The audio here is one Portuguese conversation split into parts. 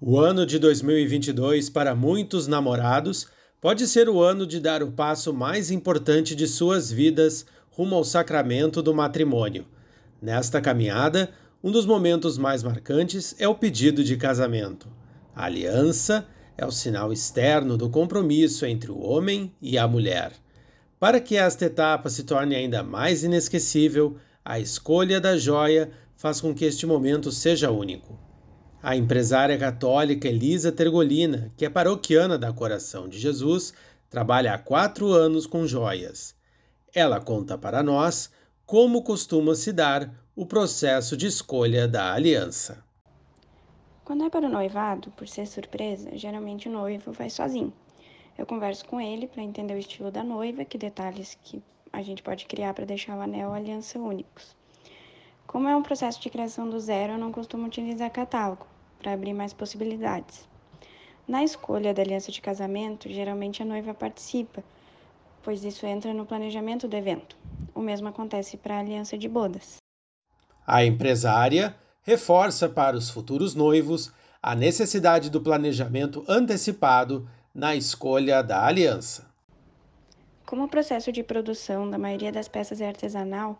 O ano de 2022 para muitos namorados pode ser o ano de dar o passo mais importante de suas vidas rumo ao sacramento do matrimônio. Nesta caminhada, um dos momentos mais marcantes é o pedido de casamento. A aliança é o sinal externo do compromisso entre o homem e a mulher. Para que esta etapa se torne ainda mais inesquecível, a escolha da joia faz com que este momento seja único. A empresária católica Elisa Tergolina, que é paroquiana da Coração de Jesus, trabalha há quatro anos com joias. Ela conta para nós como costuma se dar o processo de escolha da aliança. Quando é para o noivado, por ser surpresa, geralmente o noivo vai sozinho. Eu converso com ele para entender o estilo da noiva, que detalhes que a gente pode criar para deixar o anel aliança únicos. Como é um processo de criação do zero, eu não costumo utilizar catálogo para abrir mais possibilidades. Na escolha da aliança de casamento, geralmente a noiva participa, pois isso entra no planejamento do evento. O mesmo acontece para a aliança de bodas. A empresária reforça para os futuros noivos a necessidade do planejamento antecipado na escolha da aliança. Como o processo de produção da maioria das peças é artesanal,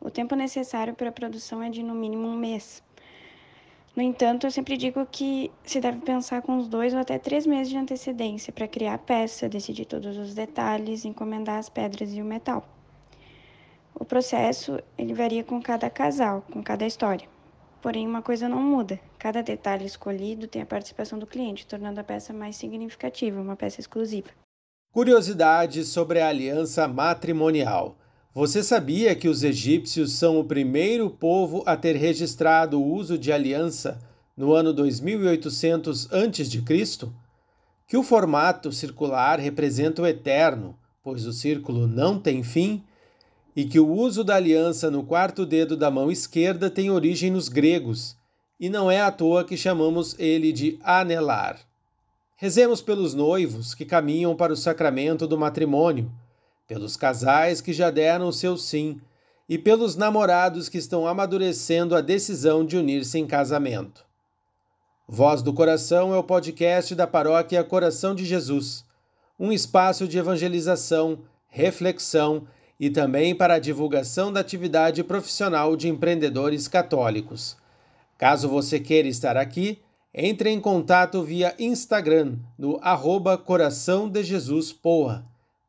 o tempo necessário para a produção é de no mínimo um mês. No entanto, eu sempre digo que se deve pensar com uns dois ou até três meses de antecedência para criar a peça, decidir todos os detalhes, encomendar as pedras e o metal. O processo ele varia com cada casal, com cada história. Porém, uma coisa não muda. Cada detalhe escolhido tem a participação do cliente, tornando a peça mais significativa, uma peça exclusiva. Curiosidades sobre a aliança matrimonial. Você sabia que os egípcios são o primeiro povo a ter registrado o uso de aliança no ano 2800 a.C.? Que o formato circular representa o eterno, pois o círculo não tem fim, e que o uso da aliança no quarto dedo da mão esquerda tem origem nos gregos, e não é à toa que chamamos ele de anelar. Rezemos pelos noivos que caminham para o sacramento do matrimônio pelos casais que já deram o seu sim e pelos namorados que estão amadurecendo a decisão de unir-se em casamento. Voz do Coração é o podcast da paróquia Coração de Jesus, um espaço de evangelização, reflexão e também para a divulgação da atividade profissional de empreendedores católicos. Caso você queira estar aqui, entre em contato via Instagram no arroba Coração de Jesus Poa.